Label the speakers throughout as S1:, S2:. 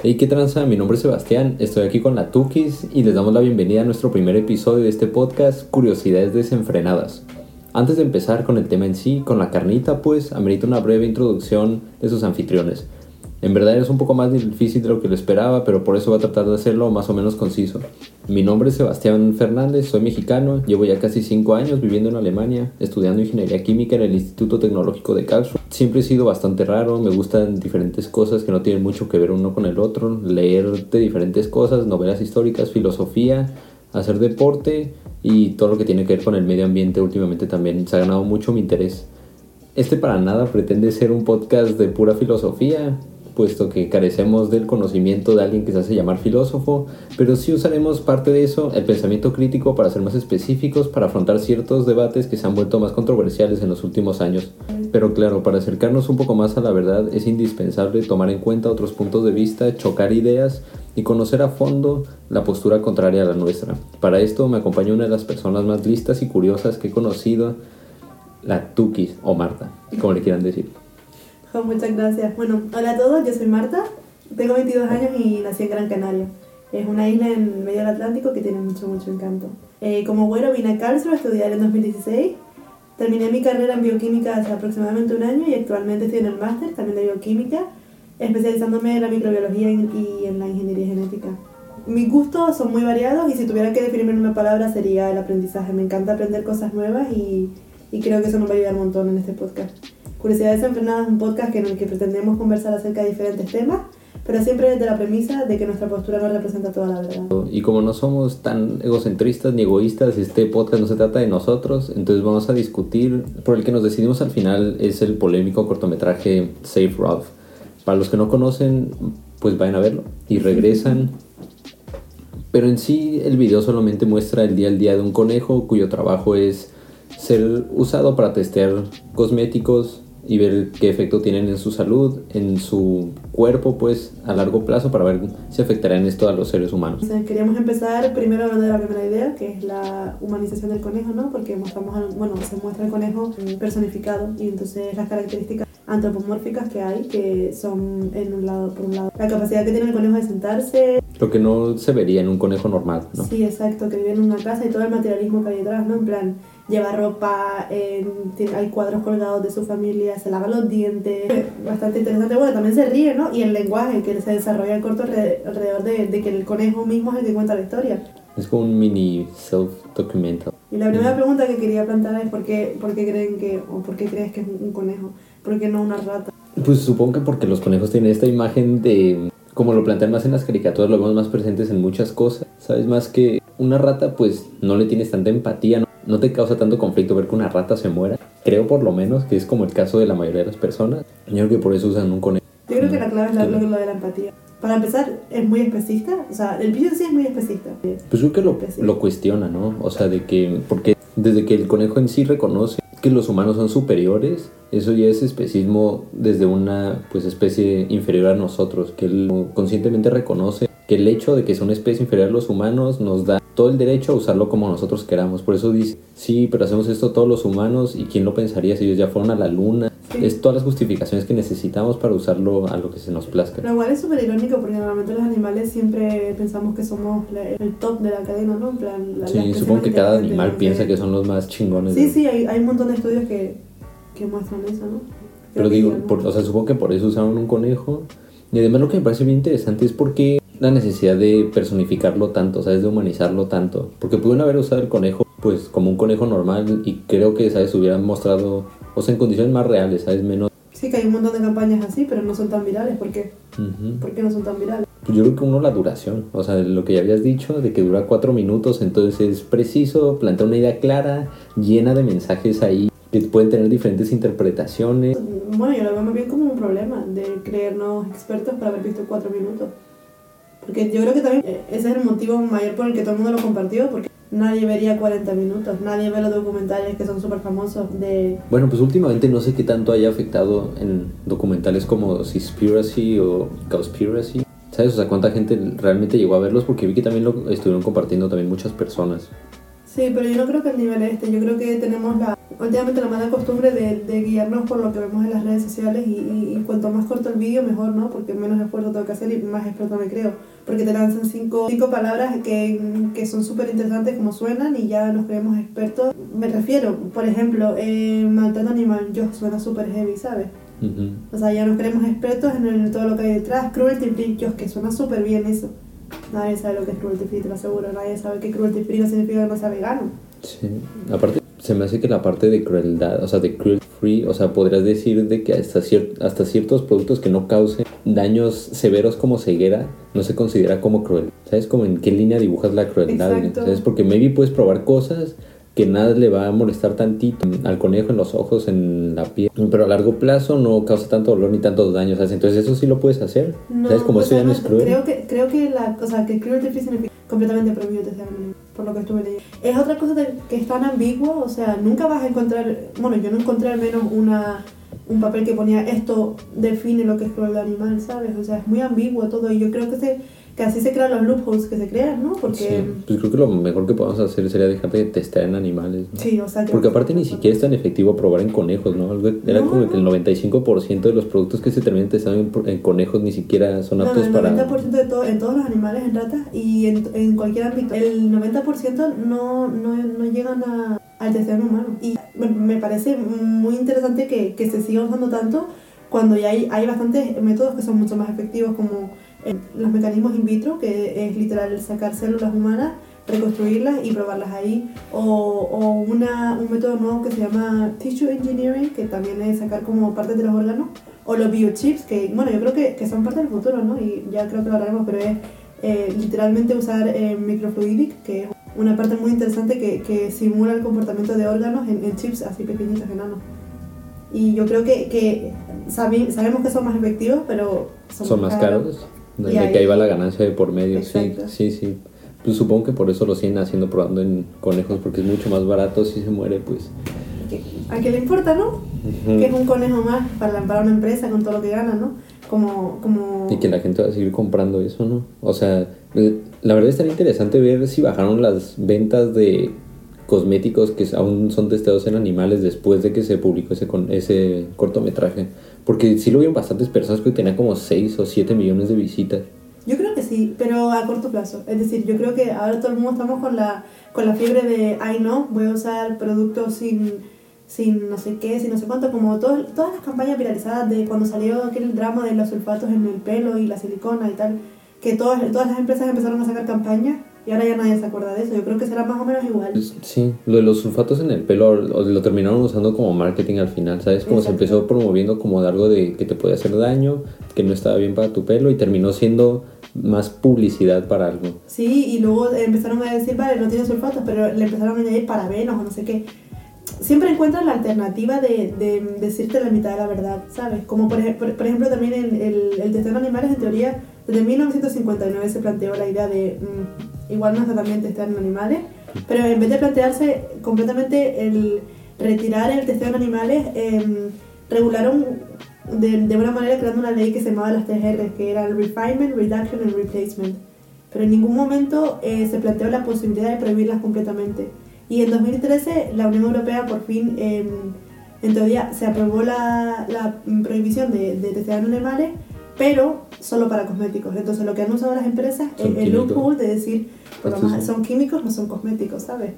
S1: Hey, ¿qué tranza? Mi nombre es Sebastián, estoy aquí con la Tukis y les damos la bienvenida a nuestro primer episodio de este podcast Curiosidades desenfrenadas. Antes de empezar con el tema en sí, con la carnita, pues amerita una breve introducción de sus anfitriones. En verdad es un poco más difícil de lo que lo esperaba, pero por eso voy a tratar de hacerlo más o menos conciso. Mi nombre es Sebastián Fernández, soy mexicano, llevo ya casi 5 años viviendo en Alemania, estudiando ingeniería química en el Instituto Tecnológico de Karlsruhe. Siempre he sido bastante raro, me gustan diferentes cosas que no tienen mucho que ver uno con el otro, leer de diferentes cosas, novelas históricas, filosofía, hacer deporte y todo lo que tiene que ver con el medio ambiente últimamente también se ha ganado mucho mi interés. Este para nada pretende ser un podcast de pura filosofía, puesto que carecemos del conocimiento de alguien que se hace llamar filósofo, pero sí usaremos parte de eso, el pensamiento crítico, para ser más específicos, para afrontar ciertos debates que se han vuelto más controversiales en los últimos años. Pero claro, para acercarnos un poco más a la verdad es indispensable tomar en cuenta otros puntos de vista, chocar ideas y conocer a fondo la postura contraria a la nuestra. Para esto me acompaña una de las personas más listas y curiosas que he conocido, la Tukis o Marta, como le quieran decir.
S2: Muchas gracias. Bueno, hola a todos, yo soy Marta, tengo 22 años y nací en Gran Canaria. Es una isla en medio del Atlántico que tiene mucho, mucho encanto. Eh, como bueno, vine a Karlsruhe a estudiar en 2016. Terminé mi carrera en bioquímica hace aproximadamente un año y actualmente estoy en el máster también de bioquímica, especializándome en la microbiología y en la ingeniería genética. Mis gustos son muy variados y si tuviera que definirme en una palabra sería el aprendizaje. Me encanta aprender cosas nuevas y, y creo que eso nos va a ayudar un montón en este podcast. Curiosidades Desenfrenadas es un podcast en el que pretendemos conversar acerca de diferentes temas, pero siempre desde la premisa de que nuestra postura no representa toda la verdad.
S1: Y como no somos tan egocentristas ni egoístas, este podcast no se trata de nosotros, entonces vamos a discutir. Por el que nos decidimos al final es el polémico cortometraje Safe Rough. Para los que no conocen, pues vayan a verlo y regresan. Pero en sí el video solamente muestra el día al día de un conejo cuyo trabajo es ser usado para testear cosméticos y ver qué efecto tienen en su salud, en su cuerpo, pues a largo plazo para ver si afectarán esto a los seres humanos.
S2: queríamos empezar primero hablando de la primera idea, que es la humanización del conejo, ¿no? Porque mostramos, bueno, se muestra el conejo personificado y entonces las características antropomórficas que hay, que son en un lado, por un lado, la capacidad que tiene el conejo de sentarse.
S1: Lo que no se vería en un conejo normal, ¿no?
S2: Sí, exacto, que vive en una casa y todo el materialismo que hay detrás, ¿no? En plan, lleva ropa, hay cuadros colgados de su familia, se lava los dientes, bastante interesante. Bueno, también se ríe, ¿no? Y el lenguaje que se desarrolla el corto alrededor de, de, que el conejo mismo es el que cuenta la historia.
S1: Es como un mini self-documental.
S2: Y la primera pregunta que quería plantear es ¿por qué, por qué creen que, o por qué crees que es un conejo? ¿Por qué no una rata?
S1: Pues supongo que porque los conejos tienen esta imagen de como lo plantean más en las caricaturas, lo vemos más presentes en muchas cosas. Sabes más que una rata, pues no le tienes tanta empatía, ¿no? no te causa tanto conflicto ver que una rata se muera. Creo por lo menos que es como el caso de la mayoría de las personas. Yo creo que por eso usan un conejo.
S2: Yo creo que la clave es la, lo, de la empatía. Para empezar, es muy especista. O sea, el video sí es muy especista.
S1: Pues yo creo que lo, lo cuestiona, ¿no? O sea, de que. Porque desde que el conejo en sí reconoce que los humanos son superiores, eso ya es especismo desde una pues especie inferior a nosotros, que él conscientemente reconoce que el hecho de que es una especie inferior a los humanos nos da todo el derecho a usarlo como nosotros queramos. Por eso dice, sí, pero hacemos esto todos los humanos y quién lo pensaría si ellos ya fueron a la luna. Es todas las justificaciones que necesitamos para usarlo a lo que se nos plazca.
S2: Lo cual es súper irónico porque normalmente los animales siempre pensamos que somos el top de la cadena, ¿no? En plan, la,
S1: sí, supongo que cada animal piensa que son los más chingones.
S2: Sí, sí, hay, hay un montón de estudios que, que muestran eso, ¿no?
S1: pero digo, o sea, supongo que por eso usaron un conejo. Y además lo que me parece bien interesante es porque la necesidad de personificarlo tanto, ¿sabes? De humanizarlo tanto. Porque pudieron haber usado el conejo, pues, como un conejo normal y creo que, ¿sabes? Hubieran mostrado, o sea, en condiciones más reales, ¿sabes? Menos...
S2: Sí, que hay un montón de campañas así, pero no son tan virales. ¿Por qué? ¿Por qué no son tan virales?
S1: Pues yo creo que uno la duración, o sea, lo que ya habías dicho, de que dura cuatro minutos, entonces es preciso, plantea una idea clara, llena de mensajes ahí que pueden tener diferentes interpretaciones.
S2: Bueno, yo lo veo más bien como un problema de creernos expertos para haber visto cuatro minutos. Porque yo creo que también eh, ese es el motivo mayor por el que todo el mundo lo compartió, porque nadie vería 40 minutos, nadie ve los documentales que son súper famosos de...
S1: Bueno, pues últimamente no sé qué tanto haya afectado en documentales como Seaspiracy o Cowspiracy. ¿Sabes? O sea, cuánta gente realmente llegó a verlos porque vi que también lo estuvieron compartiendo también muchas personas.
S2: Sí, pero yo no creo que el nivel este, yo creo que tenemos la últimamente la mala costumbre de, de, guiarnos por lo que vemos en las redes sociales y, y, y, cuanto más corto el vídeo mejor, ¿no? Porque menos esfuerzo tengo que hacer y más experto me creo. Porque te lanzan cinco, cinco palabras que, que son súper interesantes como suenan y ya nos creemos expertos. Me refiero, por ejemplo, eh, maltrato animal, yo suena súper heavy, ¿sabes?
S1: Uh -huh.
S2: O sea, ya nos creemos expertos en el, todo lo que hay detrás. Cruelty free, yo, que suena súper bien eso. Nadie sabe lo que es cruelty free, te lo aseguro. Nadie sabe que cruelty free no significa que no sea vegano.
S1: Sí, aparte se me hace que la parte de crueldad, o sea, de cruelty free, o sea, podrías decir de que hasta, cier hasta ciertos productos que no causen daños severos como ceguera, no se considera como cruel. ¿Sabes? Como en qué línea dibujas la crueldad.
S2: Exacto.
S1: ¿Sabes? Porque maybe puedes probar cosas que nada le va a molestar tantito al conejo en los ojos, en la piel, pero a largo plazo no causa tanto dolor ni tantos daños, ¿sabes? Entonces eso sí lo puedes hacer,
S2: No,
S1: ¿sabes? Como eso ya no es cruel.
S2: Creo que, creo que la o sea, que cruelty free significa completamente prohibido ahora, por lo que estuve leyendo. Es otra cosa de- que es tan ambiguo, o sea, nunca vas a encontrar, bueno, yo no encontré al menos una un papel que ponía esto define lo que es crueldad animal, ¿sabes? O sea, es muy ambiguo todo y yo creo que se que así se crean los loopholes que se crean, ¿no? Porque
S1: Sí, pues creo que lo mejor que podemos hacer sería dejar de testear en animales. ¿no?
S2: sí, o sea,
S1: Porque aparte ni siquiera es tan efectivo probar en conejos, ¿no? Era
S2: No,
S1: como que el
S2: no.
S1: 95% de los productos que se terminan testando en, conejos ni siquiera son
S2: No,
S1: aptos
S2: el
S1: para...
S2: 90% de todo, en todos los animales, en ratas y en, en cualquier ámbito, el 90% no, no, no llegan a, al testeo humano. Y me, parece muy interesante que, que se siga usando tanto cuando ya hay, hay bastantes métodos que son mucho más efectivos, como los mecanismos in vitro, que es literal sacar células humanas, reconstruirlas y probarlas ahí, o, o una, un método nuevo que se llama tissue engineering, que también es sacar como partes de los órganos, o los biochips, que bueno, yo creo que, que son parte del futuro, ¿no? Y ya creo que lo hablaremos, pero es eh, literalmente usar eh, microfluidic, que es una parte muy interesante que, que simula el comportamiento de órganos en, en chips así pequeñitos, enanos. Y yo creo que, que sabi- sabemos que son más efectivos, pero
S1: son más caros.
S2: Y
S1: De
S2: ahí-
S1: que ahí va la ganancia de por medio,
S2: Exacto.
S1: sí, sí, sí. Pues supongo que por eso lo siguen haciendo probando en conejos, porque es mucho más barato si se muere, pues.
S2: ¿A qué le importa, no?
S1: Ujú.
S2: Que es un conejo más para, para una empresa con todo lo que gana, ¿no? Como, como...
S1: Y que la gente va a seguir comprando eso, ¿no? O sea, eh, la verdad estaría interesante ver si bajaron las ventas de cosméticos que aún son testeados en animales después de que se publicó ese, con, ese cortometraje. Porque sí lo vieron bastantes personas, que tenía como 6 o 7 millones de visitas.
S2: Yo creo que sí, pero a corto plazo. Es decir, yo creo que ahora todo el mundo estamos con la, con la fiebre de, ay no, voy a usar productos sin, sin no sé qué, sin no sé cuánto, como todo- todas las campañas viralizadas de cuando salió aquel drama de los sulfatos en el pelo y la silicona y tal, que todas, todas las empresas empezaron a sacar campañas y ahora ya nadie se acuerda de eso. Yo creo que será más o menos igual.
S1: Sí, lo de los sulfatos en el pelo lo, terminaron usando como marketing al final, ¿sabes? Como se
S2: Exacto.
S1: empezó promoviendo como de algo de que te puede hacer daño, que no estaba bien para tu pelo y terminó siendo más publicidad para algo.
S2: Sí, y luego empezaron a decir, vale, no tiene sulfatos, pero le empezaron a añadir parabenos o no sé qué. Siempre encuentran la alternativa de, de decirte la mitad de la verdad, ¿sabes? Como por, por, por ejemplo también el, el, el testeo en animales, en teoría, desde 1959 se planteó la idea de, mm, igual no está también testear en animales, pero en vez de plantearse completamente el retirar el testeo en animales, em, regularon de, de una manera creando una ley que se llamaba las 3 R, que era el Refinement, Reduction and Replacement. Pero en ningún momento eh, se planteó la posibilidad de prohibirlas completamente. Y en 2013 la Unión Europea por fin, eh, en teoría, se aprobó la, la prohibición de, de testear animales, pero solo para cosméticos. Entonces lo que han usado las empresas es
S1: Son
S2: el
S1: químicos.
S2: loophole de decir, más,
S1: son-
S2: químicos, no son cosméticos, ¿sabes?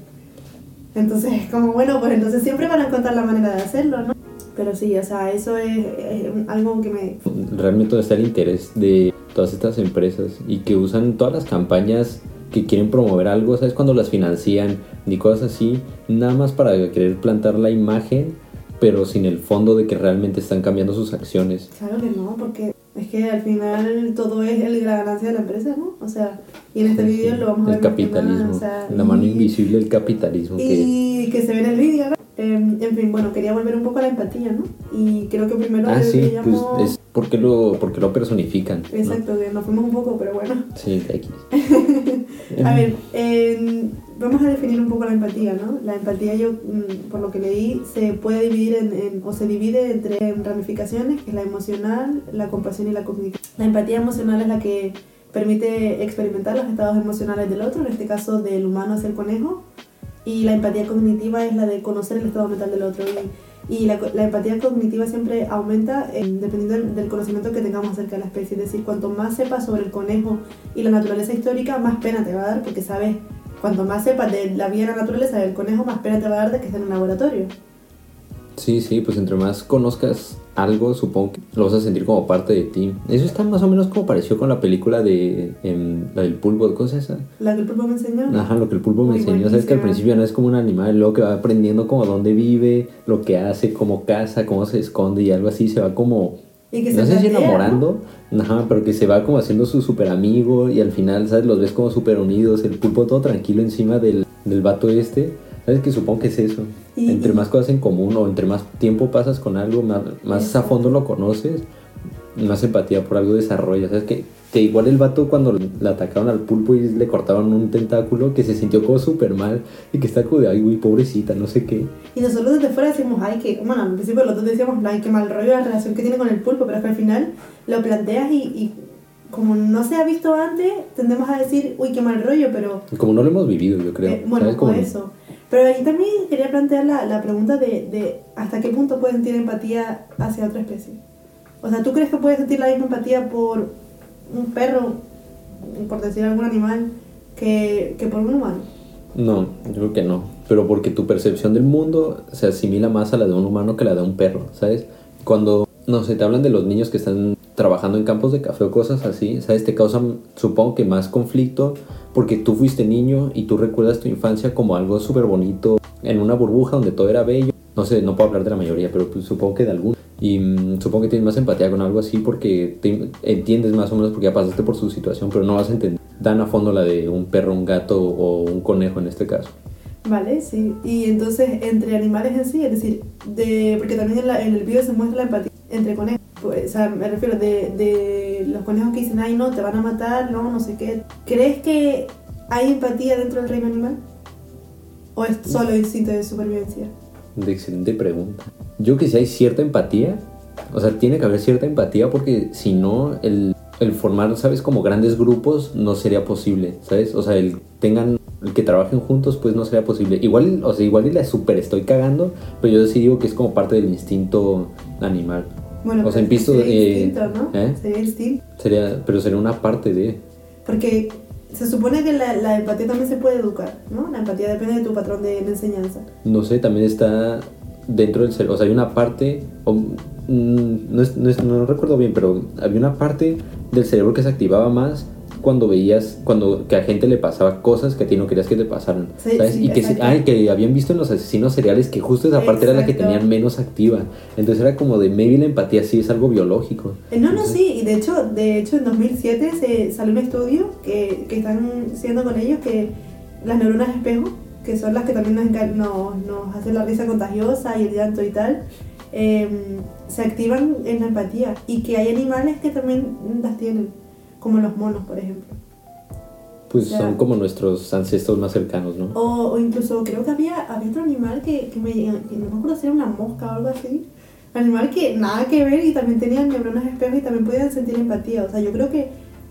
S2: Entonces es como, bueno, pues entonces siempre van a encontrar la manera de hacerlo, ¿no? Pero sí, o sea, eso es, es algo que me...
S1: realmente está el interés de todas estas empresas y que usan todas las campañas que quieren promover algo, ¿sabes? Cuando las financian ni cosas así, nada más para querer plantar la imagen, pero sin el fondo de que realmente están cambiando sus acciones.
S2: Claro que no, porque es que al final todo es el- la ganancia de la empresa, ¿no? O sea, y en este
S1: Sí,
S2: vídeo lo vamos a
S1: El
S2: ver más nada,
S1: capitalismo,
S2: o sea,
S1: la mano invisible del capitalismo. que
S2: Y que se ve en el vídeo, ¿no? En fin, bueno, quería volver un poco a la empatía, ¿no? Y creo que primero
S1: Ah, sí, pues
S2: deberíamos...
S1: es porque lo, porque lo personifican. ¿no?
S2: Exacto, que nos fuimos un poco, pero bueno.
S1: Sí, X.
S2: A ver, eh, vamos a definir un poco la empatía, ¿no? La empatía, yo, mm, por lo que leí, se puede dividir en, en- o se divide entre ramificaciones, que es la emocional, la compasión y la cognitiva. La empatía emocional es la que permite experimentar los estados emocionales del otro, en este caso del humano hacia el conejo. Y la empatía cognitiva es la de conocer el estado mental del otro. Y, y la, la, empatía cognitiva siempre aumenta eh, dependiendo del, del, conocimiento que tengamos acerca de la especie. Es decir, cuanto más sepas sobre el conejo y la naturaleza histórica, más pena te va a dar porque sabes, cuanto más sepas de la vida y la naturaleza del conejo, más pena te va a dar de que esté en un laboratorio.
S1: Sí, sí, pues entre más conozcas algo, supongo que lo vas a sentir como parte de ti. Eso está más o menos como pareció con la película de em, la del pulpo, ¿cómo es esa?
S2: La que el pulpo me enseñó.
S1: Ajá, lo que el pulpo me enseñó. Sabes que al principio no es como un animal, luego que va aprendiendo como dónde vive, lo que hace, cómo caza, cómo se esconde y algo así, se va como...
S2: Y que
S1: no
S2: se
S1: sé si enamorando, ajá, pero que se va como haciendo su super amigo y al final, ¿sabes? Los ves como súper unidos, el pulpo todo tranquilo encima del, del vato este. ¿Sabes? Que supongo que es eso.
S2: Y-
S1: entre
S2: y-
S1: más cosas en común o entre más tiempo pasas con algo, más, más a fondo lo conoces, más empatía por algo desarrollas. ¿Sabes? Que, que igual el vato cuando le atacaron al pulpo y le cortaban un tentáculo, que se sintió como súper mal y que está como de, ay, güey, pobrecita, no sé qué.
S2: Y nosotros desde fuera decimos, ay, que, bueno, al principio los dos decíamos, ay, qué mal rollo la relación que tiene con el pulpo, pero es que al final lo planteas y, y como no se ha visto antes, tendemos a decir, uy, qué mal rollo, pero
S1: Como no lo hemos vivido, yo creo.
S2: Eh, bueno,
S1: Como-
S2: eso. Pero ahí también quería plantear la, la pregunta de, de hasta qué punto puedes sentir empatía hacia otra especie. O sea, ¿tú crees que puedes sentir la misma empatía por un perro, por decir algún animal, que, que por un humano?
S1: No, yo creo que no. Pero porque tu percepción del mundo se asimila más a la de un humano que la de un perro, ¿sabes? Cuando, no sé, te hablan de los niños que están trabajando en campos de café o cosas así, ¿sabes? Te causan, supongo que más conflicto porque tú fuiste niño y tú recuerdas tu infancia como algo súper bonito, en una burbuja donde todo era bello. No sé, no puedo hablar de la mayoría, pero pues, supongo que de algunos. Y mm, supongo que tienes más empatía con algo así porque te entiendes más o menos porque ya pasaste por su situación, pero no vas a entender tan a fondo la de un perro, un gato o un conejo en este caso.
S2: Vale, sí. Y entonces, entre animales en sí, es decir, de, porque también en, en el vídeo se muestra la empatía entre conejos. Pues, o sea, me refiero de, de los conejos que dicen, ay, no, te van a matar, no, no sé qué. ¿Crees que hay empatía dentro del reino animal? ¿O es solo instinto de supervivencia?
S1: De excelente pregunta. Yo que si hay cierta empatía, o sea, tiene que haber cierta empatía porque si no, el, el formar, ¿sabes? Como grandes grupos no sería posible, ¿sabes? O sea, el tengan, el que trabajen juntos, pues no sería posible. Igual, o sea, igual y la super estoy cagando, pero yo sí digo que es como parte del instinto animal.
S2: Bueno,
S1: O sea, en pisto,
S2: sería
S1: eh,
S2: instinto, ¿no?
S1: ¿eh?
S2: Sería instinto.
S1: Sería, pero sería una parte de...
S2: Porque se supone que la, la empatía también se puede educar, ¿no? La empatía depende de tu patrón de, de enseñanza.
S1: no sé, también está dentro del cerebro. O sea, hay una parte, o, mm, no, es- no es- no recuerdo bien, pero había una parte del cerebro que se activaba más cuando veías, cuando que a gente le pasaba cosas que a ti no querías que te pasaran.
S2: Sí,
S1: ¿sabes?
S2: sí,
S1: y que, se-
S2: exacto.
S1: ay, que habían visto en los asesinos seriales que justo esa parte era la que
S2: Exacto.
S1: tenían menos activa. Entonces era como de, maybe la empatía sí es algo biológico.
S2: Eh, No, no, sí, y de hecho, de hecho en 2007 se salió un estudio que, que están haciendo con ellos que las neuronas espejo, que son las que también nos, nos, nos hacen la risa contagiosa y el llanto y tal, eh, se activan en la empatía y que hay animales que también las tienen, como los monos, por ejemplo.
S1: Pues
S2: o sea-
S1: son como nuestros ancestros más cercanos, ¿no?
S2: O, o incluso creo que había, había otro animal que, que me que no me acuerdo si era una mosca o algo así. Animal que nada que ver y también tenían neuronas espejo y también podían sentir empatía. O sea, yo creo que,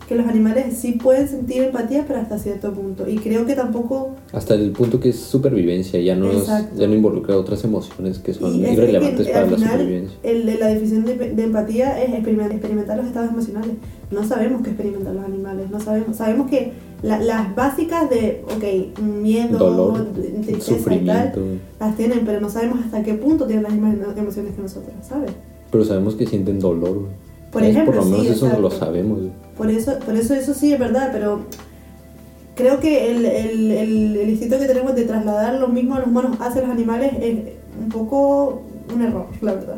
S2: que los animales sí pueden sentir empatía, pero hasta cierto punto. Y creo que tampoco.
S1: Hasta el punto que es supervivencia, ya no, es- ya no involucra otras emociones que son
S2: y es- es
S1: irrelevantes
S2: que
S1: para
S2: al
S1: la
S2: final,
S1: supervivencia.
S2: el- la definición de, de empatía es experimentar, experimentar los estados emocionales. No sabemos qué experimentan los animales. No sabemos. Sabemos que la- las básicas de, ok, miedo,
S1: Dolor,
S2: tristeza y
S1: sufrimiento.
S2: tal, las tienen, pero no sabemos hasta qué punto tienen las mismas emociones que nosotros, ¿sabes?
S1: Pero sabemos que sienten dolor.
S2: Por
S1: ¿Sabes?
S2: ejemplo,
S1: Por lo menos
S2: sí,
S1: eso lo
S2: exacto.
S1: sabemos. güey.
S2: Por eso, por eso, eso sí es verdad, pero creo que el, el, el, el instinto que tenemos de trasladar lo mismo a los humanos hacia los animales es un poco un error, la verdad.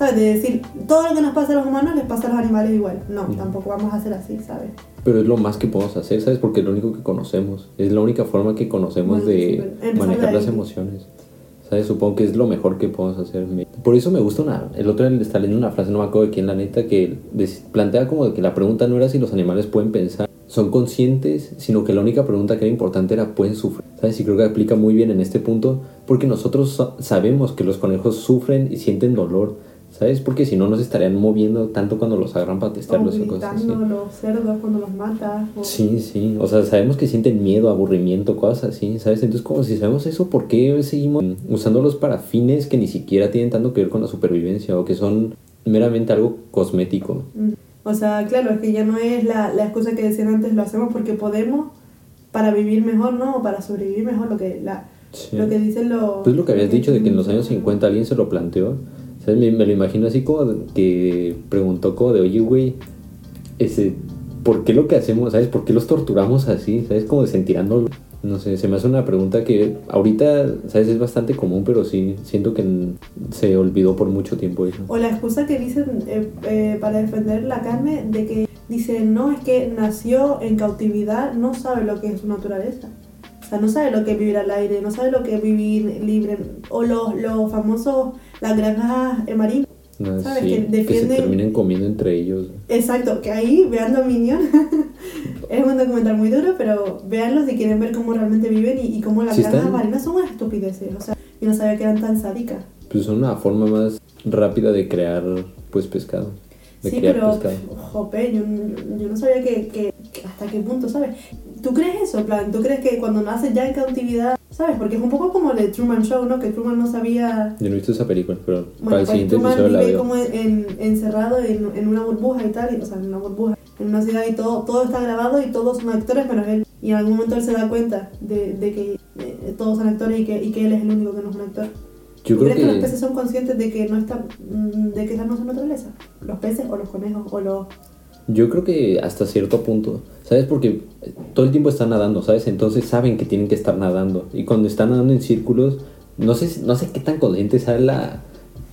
S2: ¿Sabes? De decir, todo lo que nos pasa a los humanos les pasa a los animales igual. No,
S1: Ujú.
S2: tampoco vamos a hacer así, ¿sabes?
S1: Pero es lo más que podemos hacer, ¿sabes? Porque es lo único que conocemos. Es la única forma que conocemos
S2: Bueno, sí,
S1: de
S2: empezar
S1: manejar las emociones. ¿Sabes? Supongo que es lo mejor que podemos hacer. Por eso me gusta una... El otro día estaba leyendo una frase, no me acuerdo de quién, la neta, que plantea como que la pregunta no era si los animales pueden pensar, son conscientes, sino que la única pregunta que era importante era pueden sufrir. ¿Sabes? Y creo que aplica muy bien en este punto, porque nosotros sa- sabemos que los conejos sufren y sienten dolor. ¿Sabes? Porque si no, no se estarían moviendo tanto cuando los agarran para
S2: O
S1: testarlos o cosas así.
S2: los cerdos cuando los matas. o-
S1: Sí, sí, o sea, sabemos que sienten miedo, aburrimiento, cosas así, ¿sabes? Entonces, como si sabemos eso, ¿por qué seguimos usándolos para fines que ni siquiera tienen tanto que ver con la supervivencia o que son meramente algo cosmético?
S2: Mm. O sea, claro, es que ya no es la, la excusa que decían antes, lo hacemos porque podemos para vivir mejor, ¿no? O para sobrevivir mejor, lo que, la,
S1: Sí.
S2: lo que dicen los...
S1: Pues lo que habías dicho de que en los años 50 alguien se lo planteó, ¿sabes? Me, me lo imagino así como que preguntó como de, oye, güey, ese, ¿por qué lo que hacemos, ¿sabes? ¿Por qué los torturamos así? ¿Sabes? Como de sentirando, no sé, se me hace una pregunta que ahorita, ¿sabes? Es bastante común, pero sí, siento que se olvidó por mucho tiempo eso.
S2: O la excusa que dicen eh, eh, para defender la carne de que dicen, no, es que nació en cautividad, no sabe lo que es su naturaleza. O sea, no sabe lo que es vivir al aire, no sabe lo que es vivir libre. O los, los famosos, las granjas marinas.
S1: No,
S2: ¿Sabes?
S1: sí,
S2: Que
S1: que, se
S2: defienden-
S1: terminen comiendo entre ellos.
S2: Exacto, que ahí vean Dominion. es un documental muy duro, pero véanlo si quieren ver cómo realmente viven y, y cómo las
S1: Sí
S2: granjas
S1: están-
S2: marinas son unas estupideces. O sea, yo no sabía que eran tan sádicas.
S1: Pues es una forma más rápida de crear, pues, pescado. De
S2: Sí,
S1: criar
S2: pero,
S1: pescado.
S2: jope, yo, yo no sabía que, que- hasta qué punto, ¿sabes? ¿Tú crees eso, en plan? ¿Tú crees que cuando naces ya en cautividad, ¿sabes? Porque es un poco como el de Truman Show, ¿no? Que Truman no sabía...
S1: Yo no he visto esa película, pero para
S2: Bueno,
S1: el
S2: pues
S1: siguiente
S2: Truman
S1: episodio la
S2: vive
S1: veo.
S2: como en, en- encerrado en, en una burbuja y tal, y- o sea, en una burbuja, en una ciudad y todo, todo está grabado y todos son actores menos él. Y en algún momento él se da cuenta de, de que eh, todos son actores y que, y que él es el único que no es un actor.
S1: Yo
S2: ¿Tú
S1: creo
S2: crees que... los
S1: que...
S2: peces son conscientes de que no está, mm, de que esa no es su naturaleza? ¿Los peces o los conejos o los...
S1: Yo creo que hasta cierto punto, ¿sabes? Porque todo el tiempo están nadando, ¿sabes? Entonces saben que tienen que estar nadando. Y cuando están nadando en círculos, no sé, no sé qué tan consciente sea la,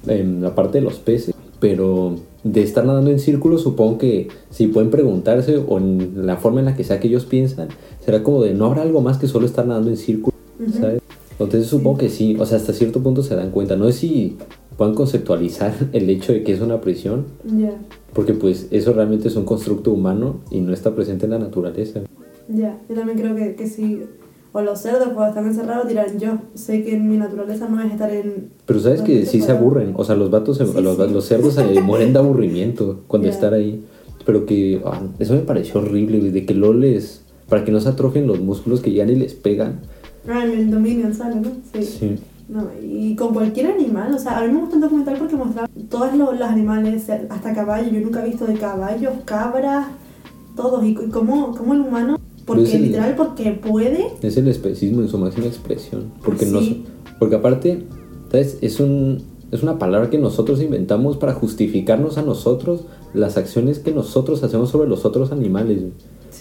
S1: em, la parte de los peces, pero de estar nadando en círculos, supongo que si pueden preguntarse o en la forma en la que sea que ellos piensan, será como de no habrá algo más que solo estar nadando en círculos. ¿sabes? Entonces supongo que sí, o sea, hasta cierto punto se dan cuenta. No sé si puedan conceptualizar el hecho de que es una prisión,
S2: Ya,
S1: porque pues eso realmente es un constructo humano y no está presente en la naturaleza.
S2: ya. Yo también creo que, que sí. O los cerdos cuando están encerrados dirán, yo sé que mi naturaleza no es estar en...
S1: Pero sabes que sí se aburren, o sea, los vatos, se-
S2: Sí,
S1: los,
S2: sí.
S1: los cerdos se mueren de aburrimiento cuando están ahí. Pero que ah, eso me pareció horrible, de que lo les... Para que no se atrofien los músculos que ya ni les pegan.
S2: Ah, en el Dominion sale, ¿no? Sí.
S1: Sí.
S2: No, y con cualquier animal, o sea, a mí me gusta el documental porque mostraba todos los, los animales, hasta caballos, yo nunca he visto de caballos, cabras, todos, y, c- cómo, cómo el humano, porque
S1: el-
S2: literal, porque puede,
S1: Es el especismo en su máxima expresión. Porque,
S2: Sí.
S1: nos, porque aparte, ¿sabes? Es, un, es una palabra que nosotros inventamos para justificarnos a nosotros las acciones que nosotros hacemos sobre los otros animales.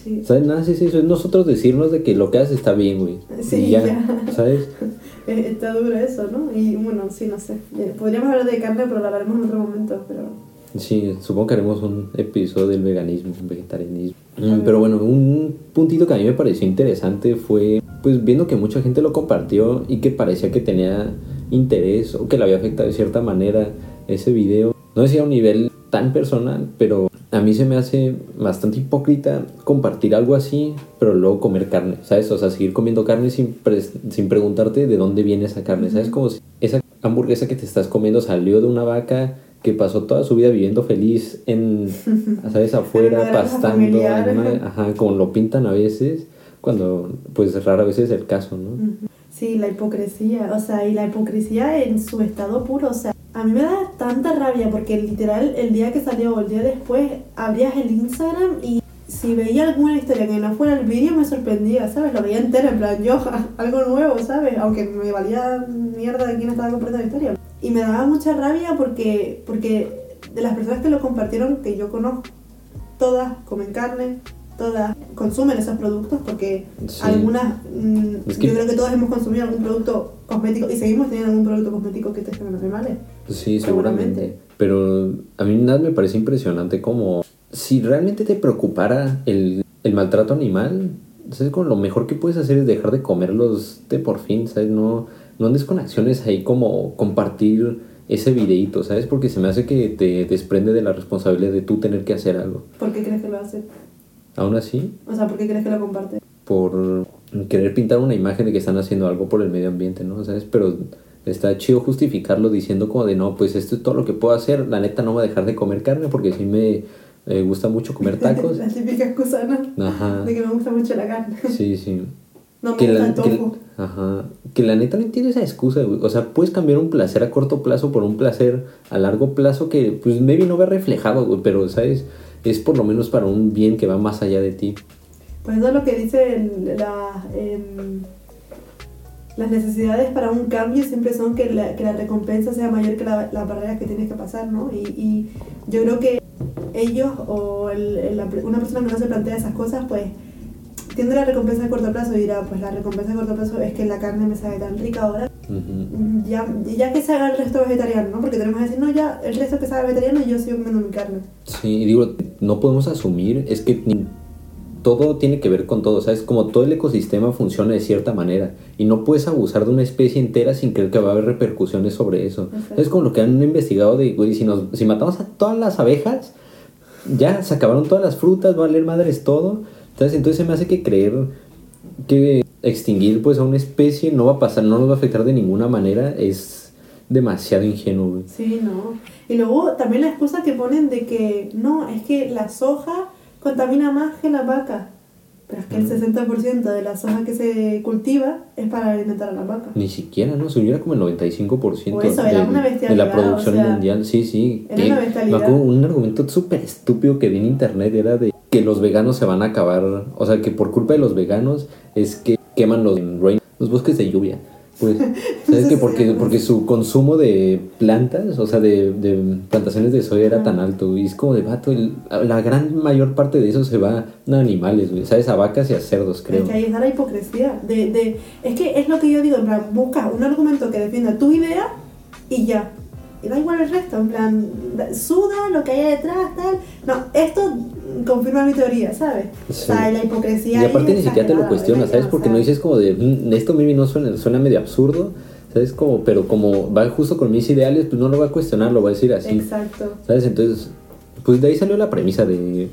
S2: Sí,
S1: ¿Sabes? Nada, es eso, es nosotros decirnos de que lo que haces está bien, güey.
S2: Sí,
S1: y ya,
S2: ya.
S1: ¿sabes?
S2: eh, está duro eso, ¿no? Y bueno, sí, no sé, podríamos hablar de carne, pero lo hablaremos en otro momento, pero...
S1: Sí, supongo que haremos un episodio del veganismo, vegetarianismo. Mm. Pero bueno, un puntito que a mí me pareció interesante fue, pues viendo que mucha gente lo compartió y que parecía que tenía interés o que le había afectado de cierta manera ese video. No decía a un nivel tan personal, pero a mí se me hace bastante hipócrita compartir algo así, pero luego comer carne, ¿sabes? O sea, seguir comiendo carne sin, sin preguntarte de dónde viene esa carne, ¿sabes? Como si esa hamburguesa que te estás comiendo salió de una vaca que pasó toda su vida viviendo feliz en, ¿sabes? Afuera, pastando, una- ajá, como lo pintan a veces, cuando pues rara vez es el caso, ¿no?
S2: Sí, la hipocresía, o sea, y la hipocresía en su estado puro, o sea, a mí me da tanta rabia porque literal el día que salió o el día después abrías el Instagram y si veía alguna historia que no fuera el vídeo me sorprendía, ¿sabes? Lo veía entero, en plan, yo, algo nuevo, ¿sabes? Aunque me valía mierda de quién estaba compartiendo la historia. Y me daba mucha rabia porque, porque de las personas que lo compartieron, que yo conozco, todas comen carne, todas consumen esos productos porque
S1: Sí.
S2: algunas, mm,
S1: Es que-
S2: yo creo que todos hemos consumido algún producto cosmético y seguimos teniendo algún producto cosmético que en los animales.
S1: Sí,
S2: Seguramente.
S1: seguramente. Pero a mí nada me parece impresionante como si realmente te preocupara el, el maltrato animal, ¿sabes? Como lo mejor que puedes hacer es dejar de comerlos de por fin, ¿sabes? No, no andes con acciones ahí como compartir ese videíto, ¿sabes? Porque se me hace que te desprende de la responsabilidad de tú tener que hacer algo.
S2: ¿Por qué crees que lo hace?
S1: Aún así,
S2: O sea, ¿por qué crees que lo comparte?
S1: por querer pintar una imagen de que están haciendo algo por el medio ambiente, ¿no? ¿Sabes? Pero está chido justificarlo diciendo como de no, pues esto es todo lo que puedo hacer, la neta no voy a dejar de comer carne porque sí me eh, gusta mucho comer tacos.
S2: la típica excusa, ¿no?
S1: Ajá.
S2: De que me gusta mucho la carne.
S1: Sí, sí.
S2: No me
S1: que
S2: gusta
S1: la,
S2: el
S1: que,
S2: tofu.
S1: ajá, que la neta no entiende esa excusa, güey. O sea, puedes cambiar un placer a corto plazo por un placer a largo plazo que, pues, maybe no ve reflejado, güey, pero, ¿sabes? Es por lo menos para un bien que va más allá de ti.
S2: Pues eso es lo que dice el- la, em, las necesidades para un cambio siempre son que la, que la recompensa sea mayor que la, la barrera que tienes que pasar, ¿no? Y, y yo creo que ellos o el- el- una persona que no se plantea esas cosas, pues tiene la recompensa a corto plazo y dirá, pues la recompensa a corto plazo es que la carne me sabe tan rica ahora,
S1: Ujú.
S2: ya, ya que se haga el resto vegetariano, ¿no? Porque tenemos que decir, no, ya el resto que sabe vegetariano yo sigo comiendo mi carne.
S1: Sí, y digo, no podemos asumir, es que todo tiene que ver con todo, ¿sabes? Como todo el ecosistema funciona de cierta manera y no puedes abusar de una especie entera sin creer que va a haber repercusiones sobre eso.
S2: Exacto.
S1: Es como lo que han investigado de, güey, si, nos, si matamos a todas las abejas, ya se acabaron todas las frutas, va a valer madres todo. ¿Sabes? Entonces se me hace que creer que extinguir pues a una especie no va a pasar, no nos va a afectar de ninguna manera, es demasiado ingenuo.
S2: Sí, no. Y luego también la excusa que ponen de que no, es que la soja contamina más que la vaca. Pero es que el 60% de la soja que se cultiva es para alimentar a la vaca.
S1: Ni siquiera, ¿no? Se como el 95%
S2: O eso, era
S1: de,
S2: una
S1: de la producción
S2: o sea,
S1: mundial. Sí, sí.
S2: era una bestialidad.
S1: un argumento súper estúpido que vi en internet era de que los veganos se van a acabar. O sea, que por culpa de los veganos es que queman los, rain- los bosques de lluvia. Pues, ¿sabes
S2: sí,
S1: porque, porque su consumo de plantas, o sea, de, de plantaciones de soya era tan alto, y es como de vato, el- la gran mayor parte de eso se va a animales, güey, ¿sabes? A vacas y a cerdos, creo.
S2: Es que ahí está la hipocresía. De, de, es que es lo que yo digo, en plan, busca un argumento que defienda tu idea y ya. Y da igual el resto, en plan, da- suda lo que hay detrás, tal. No, esto confirma mi teoría, ¿sabes?
S1: Sí.
S2: O sea, la hipocresía.
S1: Y aparte ni siquiera te lo cuestionas. ¿sabes? Porque no dices como de, "Mm, esto maybe no suena, suena medio absurdo, ¿sabes? Como, pero como va justo con mis ideales, pues no lo va a cuestionar, lo va a decir así,
S2: Exacto.
S1: ¿sabes? Entonces, pues de ahí salió la premisa de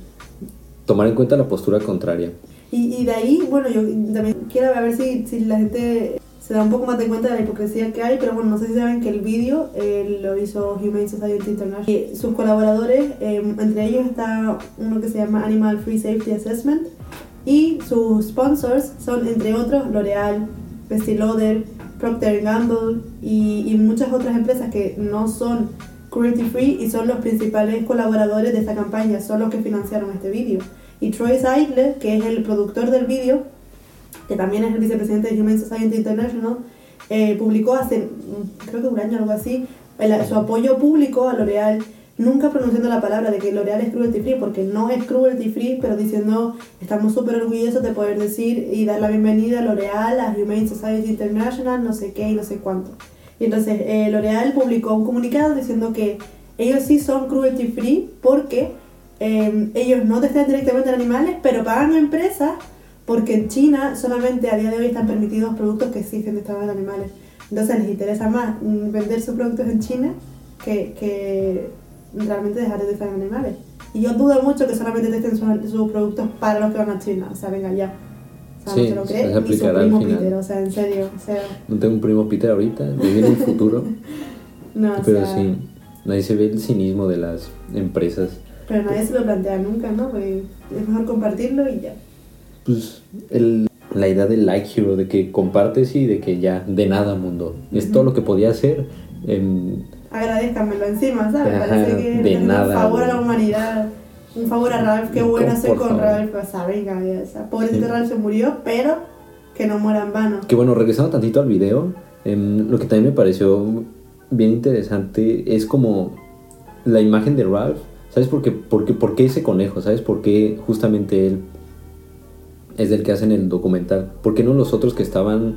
S1: tomar en cuenta la postura contraria.
S2: Y, y de ahí, bueno, yo también quiero ver si, si la gente se da un poco más de cuenta de la hipocresía que hay, pero bueno, no sé si saben que el vídeo eh, lo hizo Humane Society International. Y sus colaboradores, eh, entre ellos está uno que se llama Animal Free Safety Assessment, y sus sponsors son, entre otros, L'Oreal, Estée Lauder, Procter Gamble y, y muchas otras empresas que no son cruelty free y son los principales colaboradores de esta campaña, son los que financiaron este vídeo. Y Troy Seidler, que es el productor del vídeo, que también es el vicepresidente de Human Society International, eh, publicó hace, mm, creo que un año o algo así, el- su apoyo público a L'Oreal, nunca pronunciando la palabra de que L'Oreal es cruelty free, porque no es cruelty free, pero diciendo, estamos súper orgullosos de poder decir y dar la bienvenida a L'Oreal, a Humane Society International, no sé qué y no sé cuánto. Y entonces eh, L'Oreal publicó un comunicado diciendo que ellos sí son cruelty free porque eh, ellos no testan directamente en animales, pero pagan a empresas porque en China solamente a día de hoy están permitidos productos que sí se testan en animales. Entonces les interesa más vender sus productos en China que, que realmente dejar de en animales. Y yo dudo mucho que solamente testen sus, sus productos para los que van a China. O sea, venga ya. O sea,
S1: Sí,
S2: no se lo cree. Su primo. Peter, o sea, en serio. O sea,
S1: No tengo un primo Peter ahorita, viví en el futuro,
S2: no, o
S1: pero
S2: sea,
S1: sí, nadie se ve el cinismo de las empresas.
S2: Pero nadie se lo plantea nunca, ¿no? Porque es mejor compartirlo y ya.
S1: Pues el, la idea del like hero, de que compartes y de que ya, de nada mundo. Es todo lo que podía hacer. em,
S2: Agradezcamelo encima, ¿sabes?
S1: Ajá,
S2: Parece que
S1: de nada,
S2: un favor a la humanidad. Un favor a Ralph, qué bueno soy con
S1: favor.
S2: Ralph. O sea, venga, ya, o sea,
S1: Sí.
S2: Ralph se murió, pero que no muera en vano.
S1: Que bueno, regresando tantito al video, em, lo que también me pareció bien interesante es como la imagen de Ralph. ¿Sabes por qué, por qué, por qué ese conejo? ¿Sabes por qué justamente él es el que hacen el documental? ¿Por qué no los otros que estaban,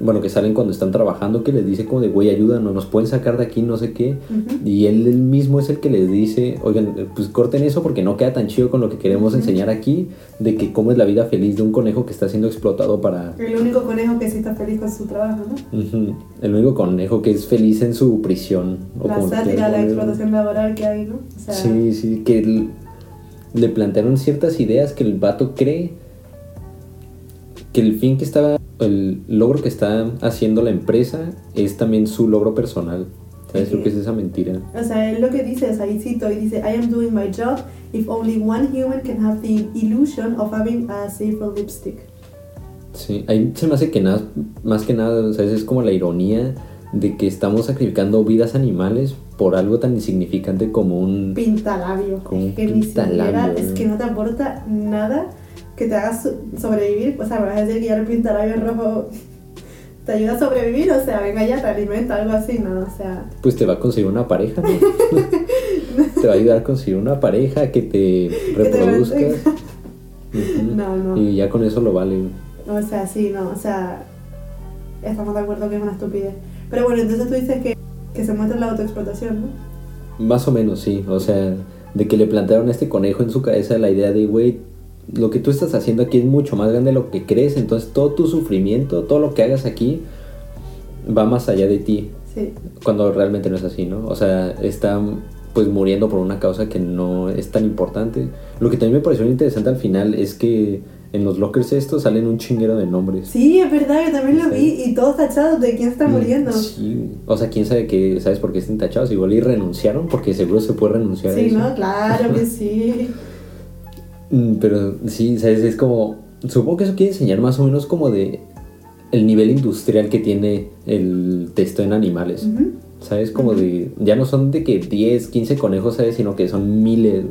S1: bueno, que salen cuando están trabajando, que les dice como de, güey, ayúdanos, nos pueden sacar de aquí, no sé qué? Y él, él mismo es el que les dice, oigan, eh, pues corten eso porque no queda tan chido con lo que queremos enseñar aquí, de que cómo es la vida feliz de un conejo que está siendo explotado para...
S2: El único conejo que sí está feliz con su trabajo, ¿no?
S1: El único conejo que es feliz en su prisión. o
S2: La sátira, la explotación laboral que hay, ¿no? O sea,
S1: Sí, sí, que le plantearon ciertas ideas que el vato cree que el fin que estaba, el logro que está haciendo la empresa es también su logro personal. ¿Sabes lo que es esa mentira?
S2: O sea, es lo que dice, o sea, y cito, y dice, I am doing my job if only one human can have the illusion of having a safer lipstick.
S1: Sí, ahí se me hace que nada, más que nada, ¿sabes? Es como la ironía de que estamos sacrificando vidas animales por algo tan insignificante como un
S2: Pintalabio.
S1: Como un
S2: que ni siquiera,
S1: pintalabio,
S2: es
S1: ¿no?
S2: que no te aporta nada que te haga so- sobrevivir. O sea, me vas a decir que ya el pintalabio rojo te ayuda a sobrevivir, o sea, venga ya, te alimenta, algo así, ¿no? O sea,
S1: pues te va a conseguir una pareja, ¿no? te va a ayudar a conseguir una pareja que te
S2: te
S1: reproduzcas.
S2: No, no.
S1: Y ya con eso lo vale.
S2: o sea, sí, no, o sea, estamos de acuerdo que es una estupidez. Pero bueno, entonces tú dices que, que se muestra la autoexplotación, ¿no?
S1: Más o menos, sí. O sea, de que le plantearon a este conejo en su cabeza la idea de, güey, lo que tú estás haciendo aquí es mucho más grande de lo que crees. Entonces todo tu sufrimiento, todo lo que hagas aquí, va más allá de ti.
S2: Sí.
S1: Cuando realmente no es así, ¿no? O sea, está pues muriendo por una causa que no es tan importante. Lo que también me pareció interesante al final es que en los lockers estos salen un chinguero de nombres.
S2: Sí, es verdad, yo también lo vi y todos tachados de quién está
S1: Mm,
S2: muriendo.
S1: Sí. O sea, quién sabe que, ¿sabes por qué estén tachados? Igual y renunciaron, porque seguro se puede renunciar a
S2: Sí,
S1: eso.
S2: ¿no? Claro que sí.
S1: Mm, Pero sí, ¿sabes? Es como. Supongo que eso quiere enseñar más o menos como de. El nivel industrial que tiene el texto en animales. ¿Sabes? Como de. Ya no son de que 10, 15 conejos, ¿sabes? Sino que son miles.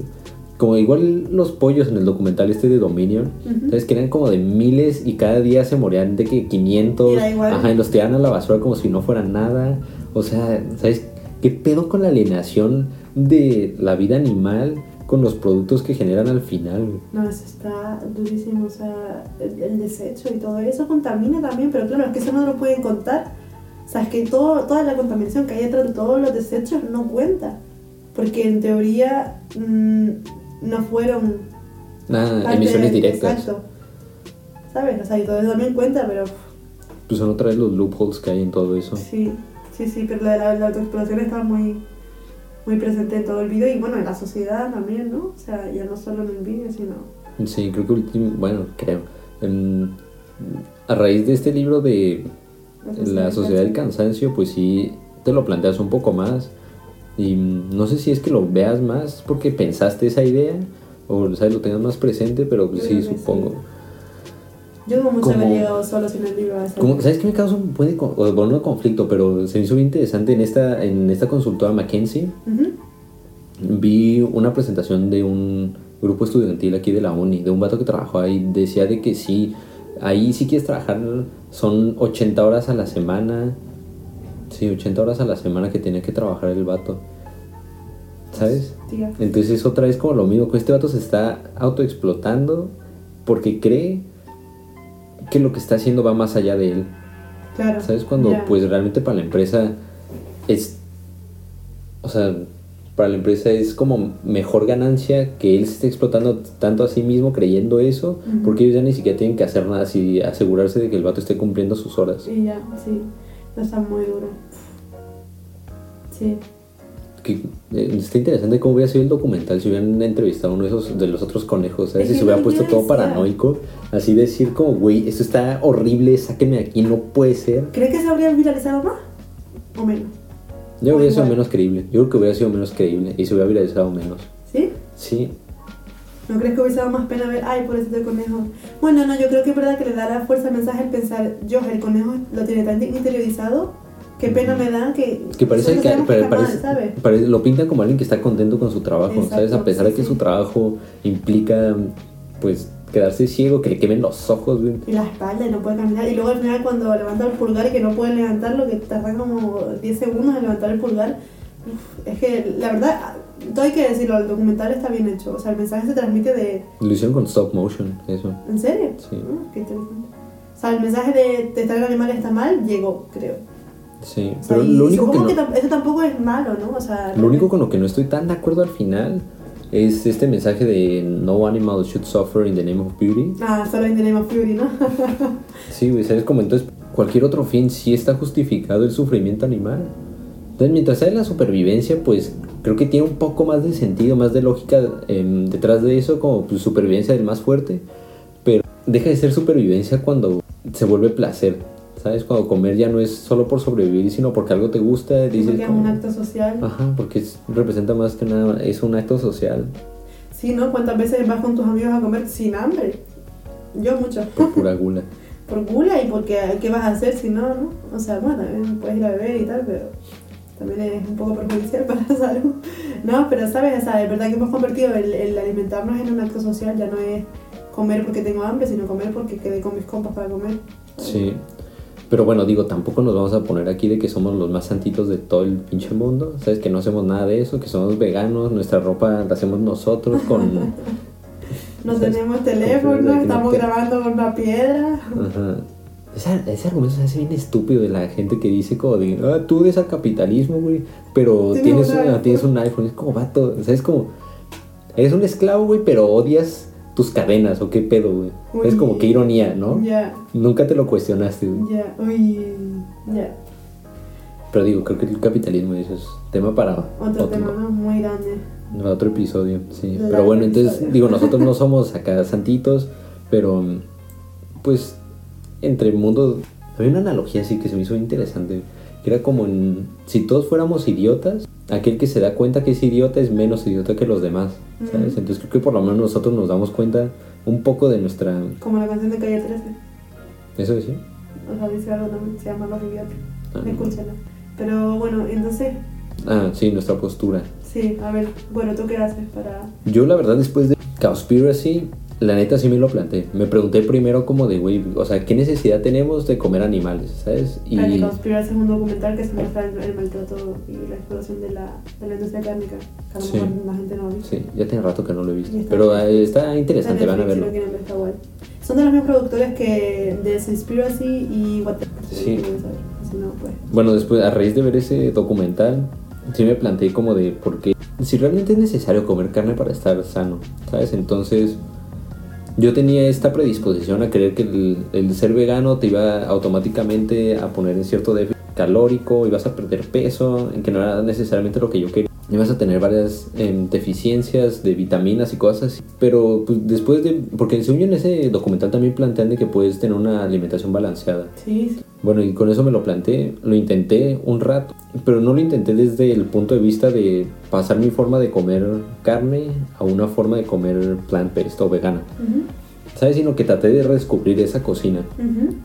S1: Como igual los pollos en el documental este de Dominion.
S2: Ujú.
S1: ¿Sabes? Que eran como de miles y cada día se morían de que 500.
S2: Y da igual.
S1: Ajá, y los tiraban a la basura como si no fuera nada. O sea, ¿sabes? ¿Qué pedo con la alienación de la vida animal con los productos que generan al final?
S2: No, eso está durísimo, o sea, el, el desecho y todo eso contamina también, pero claro, es que eso no lo pueden contar. O sea, es que todo, toda la contaminación que hay detrás de todos los desechos no cuenta. Porque en teoría mm, no fueron
S1: Nada,
S2: parte
S1: emisiones directas.
S2: Exacto. ¿Sabes? O sea, y todo eso también cuenta, pero
S1: Pues son otra vez los loopholes que hay en todo eso.
S2: sí, sí, sí, pero la de la, la autoexplotación está muy, muy presente en todo el vídeo y bueno, en la sociedad también, ¿no? O sea, ya no solo en el vídeo, sino...
S1: Sí, creo que último, bueno, creo. a raíz de este libro de La Sociedad del Cansancio, pues sí, te lo planteas un poco más. Y no sé si es que lo veas más porque pensaste esa idea o ¿sabes? lo tengas más presente, pero pues sí, supongo.
S2: Yo dudo mucho haber llegado solo sin el libro
S1: Como, ¿Sabes qué me causa un buen bueno, no conflicto? Pero se me hizo bien interesante en esta, en esta consultora McKinsey.
S2: Ujú.
S1: Vi una presentación de un grupo estudiantil aquí de la uni, de un vato que trabajó ahí. Decía de que sí, ahí si quieres trabajar son 80 horas a la semana. Sí, 80 horas a la semana que tiene que trabajar el vato. ¿Sabes? Entonces otra vez como lo mismo, que este vato se está autoexplotando porque cree que lo que está haciendo va más allá de él.
S2: Claro.
S1: ¿Sabes? Cuando pues realmente para la empresa es... O sea, para la empresa es como mejor ganancia que él se esté explotando tanto a sí mismo creyendo eso, porque ellos ya ni siquiera tienen que hacer nada, así asegurarse de que el vato esté cumpliendo sus horas.
S2: Y ya, sí. No está muy duro. Sí.
S1: Que, eh, está interesante cómo hubiera sido el documental si hubieran entrevistado a uno de esos de los otros conejos, ¿sabes?
S2: Es
S1: Si se hubiera puesto todo paranoico, así decir como, güey, esto está horrible, sáquenme de aquí, no puede ser.
S2: ¿Crees que se habría viralizado más? ¿O menos?
S1: Yo hubiera sido menos creíble, yo creo que hubiera sido menos creíble y se hubiera viralizado menos.
S2: ¿Sí?
S1: Sí,
S2: ¿No crees que hubiese dado más pena ver, ay, pobrecito el conejo? Bueno, no, yo creo que es verdad que le da la fuerza al mensaje el pensar, yo, el conejo lo tiene tan interiorizado, qué pena me da que...
S1: Que parece que,
S2: sabemos
S1: pare-
S2: está mal,
S1: parece-
S2: ¿sabes?
S1: pare- lo pintan como alguien que está contento con su trabajo,
S2: Exacto,
S1: ¿sabes? A pesar de
S2: sí,
S1: que
S2: sí.
S1: su trabajo implica, pues, quedarse ciego, que le quemen los ojos, güey.
S2: Y la espalda y no puede caminar. Y luego al final cuando levanta el pulgar y que no puede levantarlo, que tarda como 10 segundos en levantar el pulgar. uf, es que la verdad, todo hay que decirlo, el documental está bien hecho. O sea, el mensaje se transmite de...
S1: Lo hicieron con stop motion, eso.
S2: ¿En serio?
S1: Sí.
S2: Ah, qué interesante. O sea, el mensaje de testar el animal está mal, llegó, creo.
S1: Sí,
S2: O sea,
S1: pero lo único que no,
S2: que, eso tampoco es malo, ¿no? O sea,
S1: lo único con lo que no estoy tan de acuerdo al final es este mensaje de no animal should suffer in the name of beauty.
S2: Ah, solo en The Name of Fury, ¿no?
S1: Sí, güey, ¿sabes? Como entonces cualquier otro fin sí está justificado el sufrimiento animal. Entonces, mientras sea la supervivencia, pues creo que tiene un poco más de sentido, más de lógica em, detrás de eso, como pues, supervivencia del más fuerte. Pero deja de ser supervivencia cuando se vuelve placer. ¿Sabes? Cuando comer ya no es solo por sobrevivir, sino porque algo te gusta. Dices,
S2: porque es
S1: como-
S2: un acto social.
S1: Ajá, porque es- representa más que nada, es un acto social
S2: Sí, ¿no? ¿Cuántas veces vas con tus amigos a comer sin hambre? Yo mucho.
S1: por pura gula.
S2: Por gula y porque ¿qué vas a hacer si no, no? O sea, bueno, también puedes ir a beber y tal, pero también es un poco perjudicial para la salud. No, pero sabes, o sea, es verdad que hemos convertido el, el alimentarnos en un acto social, ya no es comer porque tengo hambre, sino comer porque quedé con mis compas para comer.
S1: Sí. Pero bueno, digo, tampoco nos vamos a poner aquí de que somos los más santitos de todo el pinche mundo. ¿Sabes? Que no hacemos nada de eso, que somos veganos, nuestra ropa la hacemos nosotros con...
S2: No
S1: ¿sabes?
S2: tenemos teléfono, estamos
S1: que-
S2: grabando con una piedra.
S1: Ajá. Esa- ese argumento se hace bien estúpido de la gente que dice como de, ah, tú eres al capitalismo, güey, pero
S2: Tienes
S1: tienes,
S2: un
S1: una-
S2: iPhone".
S1: tienes un iPhone. Es como, vato, o sea, es como, eres un esclavo, güey, pero odias tus cadenas, o qué pedo, güey. Es como, qué ironía, ¿no?
S2: Ya,
S1: Nunca te lo cuestionaste, güey.
S2: ya, uy, ya.
S1: Pero digo, creo que el capitalismo eso es tema para
S2: Otro tema, ¿no? Muy grande.
S1: otro episodio, sí. Pero bueno, entonces,
S2: episodio.
S1: digo, nosotros no somos acá santitos, pero pues entre el mundo... Había una analogía así que se me hizo interesante, que era como en, si todos fuéramos idiotas, aquel que se da cuenta que es idiota es menos idiota que los demás, ¿sabes? Entonces creo que por lo menos nosotros nos damos cuenta un poco de nuestra...
S2: Como la canción de Calle 13.
S1: ¿Eso decía?
S2: O sea, dice algo también, se llama Los Idiotas.
S1: Ah.
S2: Escúchala. Pero bueno, entonces,
S1: Ah, sí, nuestra postura.
S2: sí, a ver, bueno, ¿tú qué haces para...?
S1: Yo la verdad después de Cowspiracy, la neta sí me lo planteé. Me pregunté primero como de, güey, o sea, ¿qué necesidad tenemos de comer animales? ¿Sabes? Y
S2: Para que Conspiracy es un documental que se muestra el, el maltrato y la explotación de la, de la industria cárnica. Que a lo
S1: Sí.
S2: mejor la gente no ha visto.
S1: sí, ya tiene rato que no lo he visto.
S2: Está
S1: Pero
S2: bien.
S1: eh, está interesante, van a
S2: en
S1: verlo.
S2: Son de los mismos productores que de Conspiracy y What the...
S1: Sí.
S2: Si no, pues...
S1: Bueno, después, a raíz de ver ese documental, sí me planteé como de, por qué, si realmente es necesario comer carne para estar sano, ¿sabes? Entonces, yo tenía esta predisposición a creer que el, ser vegano te iba automáticamente a poner en cierto déficit calórico, ibas a perder peso, en que no era necesariamente lo que yo quería. Ibas a tener varias em, deficiencias de vitaminas y cosas así. Pero pues, después de... Porque según yo en ese documental también plantean de que puedes tener una alimentación balanceada.
S2: Sí.
S1: Bueno, y con eso me lo planteé, lo intenté un rato, pero no lo intenté desde el punto de vista de pasar mi forma de comer carne a una forma de comer plant-based o vegana, ¿sabes? Sino que traté de descubrir esa cocina.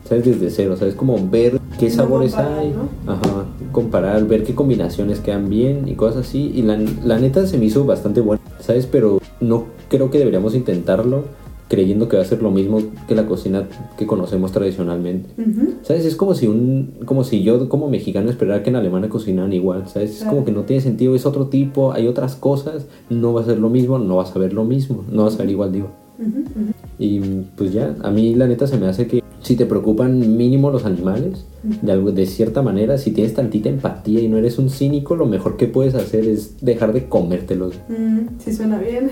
S1: ¿sabes? Desde cero, ¿sabes? Como ver qué
S2: No
S1: sabores
S2: comparar,
S1: hay,
S2: ¿no?
S1: ajá, comparar, ver qué combinaciones quedan bien y cosas así, y la, la neta se me hizo bastante buena, ¿sabes? Pero no creo que deberíamos intentarlo creyendo que va a ser lo mismo que la cocina que conocemos tradicionalmente.
S2: Ujú.
S1: ¿Sabes? Es como si un como si yo como mexicano esperara que en Alemania cocinaran igual, ¿sabes? Es
S2: Claro.
S1: como que no tiene sentido, es otro tipo, hay otras cosas, no va a ser lo mismo, no vas a ver lo mismo, no vas a ver igual, digo.
S2: Ujú, ujú.
S1: Y pues ya, a mí la neta se me hace que si te preocupan mínimo los animales, de, algo, de cierta manera, si tienes tantita empatía y no eres un cínico, lo mejor que puedes hacer es dejar de comértelos.
S2: Mm, sí suena bien.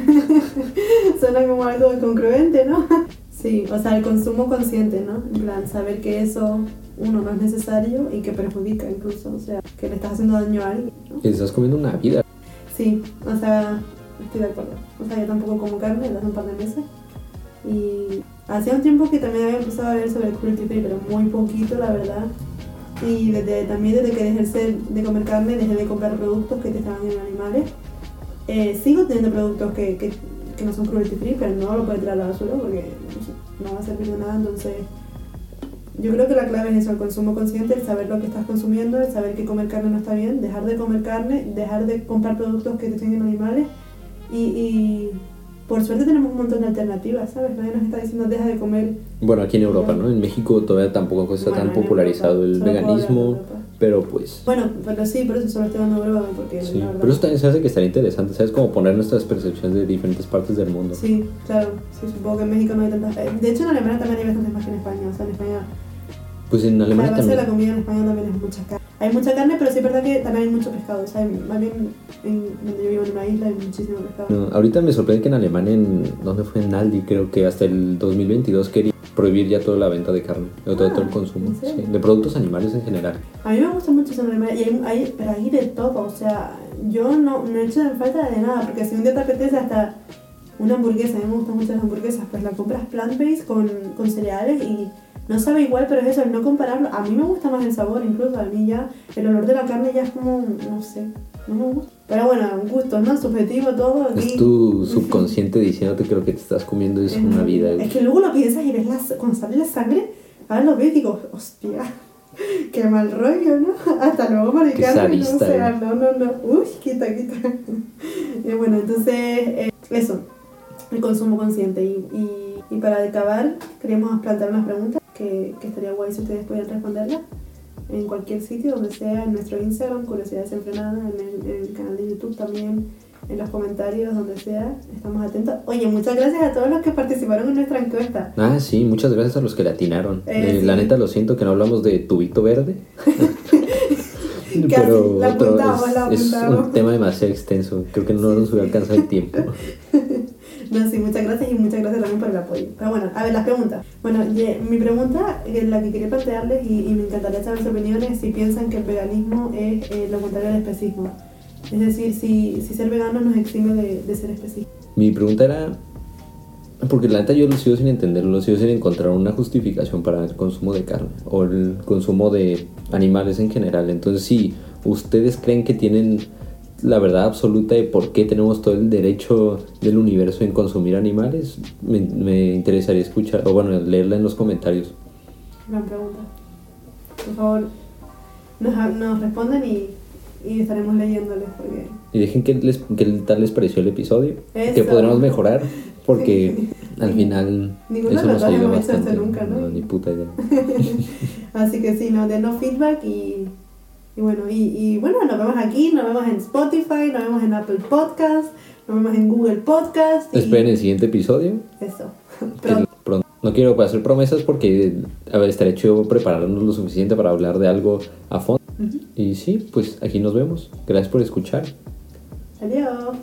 S2: suena como algo congruente, ¿no? Sí, o sea, el consumo consciente, ¿no? En plan, saber que eso, uno, no es necesario y que perjudica incluso, o sea, que le estás haciendo daño a alguien, ¿no?
S1: Que estás comiendo una vida.
S2: Sí, o sea, estoy de acuerdo. O sea, yo tampoco como carne desde hace un par de meses. Y hacía un tiempo que también había empezado a leer sobre el cruelty free, pero muy poquito, la verdad. Y desde, también desde que dejé de comer carne, dejé de comprar productos que estaban en animales. Eh, sigo teniendo productos que, que, que no son cruelty free, pero no lo puedo tirar a la basura porque no va a servir de nada. Entonces, yo creo que la clave es eso, el consumo consciente, el saber lo que estás consumiendo, el saber que comer carne no está bien, dejar de comer carne, dejar de comprar productos que te tengan animales y, y por suerte tenemos un montón de alternativas, ¿sabes? Nadie nos está diciendo deja de comer
S1: Bueno, aquí en Europa, ¿no? En México todavía tampoco está
S2: Bueno,
S1: tan popularizado
S2: Europa,
S1: el veganismo,
S2: Europa.
S1: pero pues...
S2: Bueno, pero sí, por eso solo estoy dando broma, porque
S1: Sí,
S2: la
S1: pero eso también se hace que estaría interesante, ¿sabes? Como poner nuestras percepciones de diferentes partes del mundo.
S2: Sí, claro, sí, supongo que en México no hay tantas... eh, De hecho, en Alemania también hay bastantes más que en España, o sea, en España...
S1: Pues en
S2: La
S1: Alemania
S2: base de la
S1: también.
S2: comida en España también es mucha carne. Hay mucha carne, pero sí es verdad que también hay mucho pescado, o sea, más bien en donde yo vivo en una isla hay muchísimo pescado.
S1: No, ahorita me sorprende que en Alemania, en, ¿dónde fue? En Aldi, creo que hasta el 2022 quería prohibir ya toda la venta de carne, o todo,
S2: Ah,
S1: todo el consumo,
S2: ¿en serio?
S1: sí, de productos animales en general.
S2: A mí me gusta mucho esa Alemania, y hay, hay- pero hay de todo, o sea, yo no, no he hecho en falta de nada, porque si un día te apetece hasta una hamburguesa, a mí me gustan mucho las hamburguesas, pues la compras plant-based con, con cereales y no sabe igual, pero es eso, el no compararlo. A mí me gusta más el sabor, incluso a mí ya el olor de la carne ya es como, no sé, no me gusta. Pero bueno, un gusto, ¿no? Subjetivo todo.
S1: Es tu subconsciente diciéndote que lo que te estás comiendo es una vida.
S2: Es que luego lo piensas y ves la, cuando sale la sangre, ahora lo ves y digo, hostia, qué mal rollo, ¿no? Hasta luego, Mari
S1: Qué
S2: Carmen, no
S1: sadista,
S2: sea,
S1: ¿eh?
S2: no, no, no, uy, quita, quita. y bueno, entonces, eh, eso, el consumo consciente. Y, y, y para acabar, queríamos plantear unas preguntas que, que estaría guay si ustedes pudieran responderlas en cualquier sitio, donde sea, en nuestro Instagram, Curiosidad Desenfrenada, en el, en el canal de YouTube también, en los comentarios, donde sea, estamos atentos. Oye, muchas gracias a todos los que participaron en nuestra encuesta.
S1: Ah, sí, muchas gracias a los que le atinaron.
S2: Eh,
S1: Eh, La
S2: sí.
S1: neta lo siento que no hablamos de tubito verde. Pero
S2: la
S1: otro-
S2: apuntamos, la
S1: es, es
S2: apuntamos.
S1: un tema demasiado extenso. Creo que no nos hubiera alcanzado el tiempo.
S2: No, sí, muchas gracias y muchas gracias también por el apoyo. Pero bueno, a ver, las preguntas. Bueno, ye- mi pregunta, la que quería plantearles y, y me encantaría saber sus opiniones, si piensan que el veganismo es eh, lo contrario al especismo. Es decir, si, si ser vegano nos exime de, de ser especismo.
S1: Mi pregunta era, porque la neta yo lo sigo sin entenderlo, lo sigo sin encontrar una justificación para el consumo de carne o el consumo de animales en general. Entonces, si ustedes creen que tienen la verdad absoluta de por qué tenemos todo el derecho del universo en consumir animales, me, me interesaría escuchar, o bueno, leerla en los comentarios.
S2: Gran pregunta. Por favor, nos, nos respondan y, y estaremos leyéndoles porque...
S1: Y dejen qué, les, qué tal les pareció el episodio,
S2: Eso.
S1: que podremos mejorar, porque
S2: Sí.
S1: al final
S2: Ninguno
S1: eso nos ayuda bastante.
S2: nunca, ¿no?
S1: ni puta idea.
S2: Así que sí, no, denos feedback y, y bueno, y, y bueno, nos vemos aquí, nos vemos en Spotify, nos vemos en Apple Podcast, nos vemos en Google Podcast. y
S1: Esperen el siguiente episodio.
S2: Eso. Pronto.
S1: pronto. No quiero hacer promesas porque a ver, estaría chido prepararnos lo suficiente para hablar de algo a fondo. Y sí, pues aquí nos vemos. Gracias por escuchar.
S2: Adiós.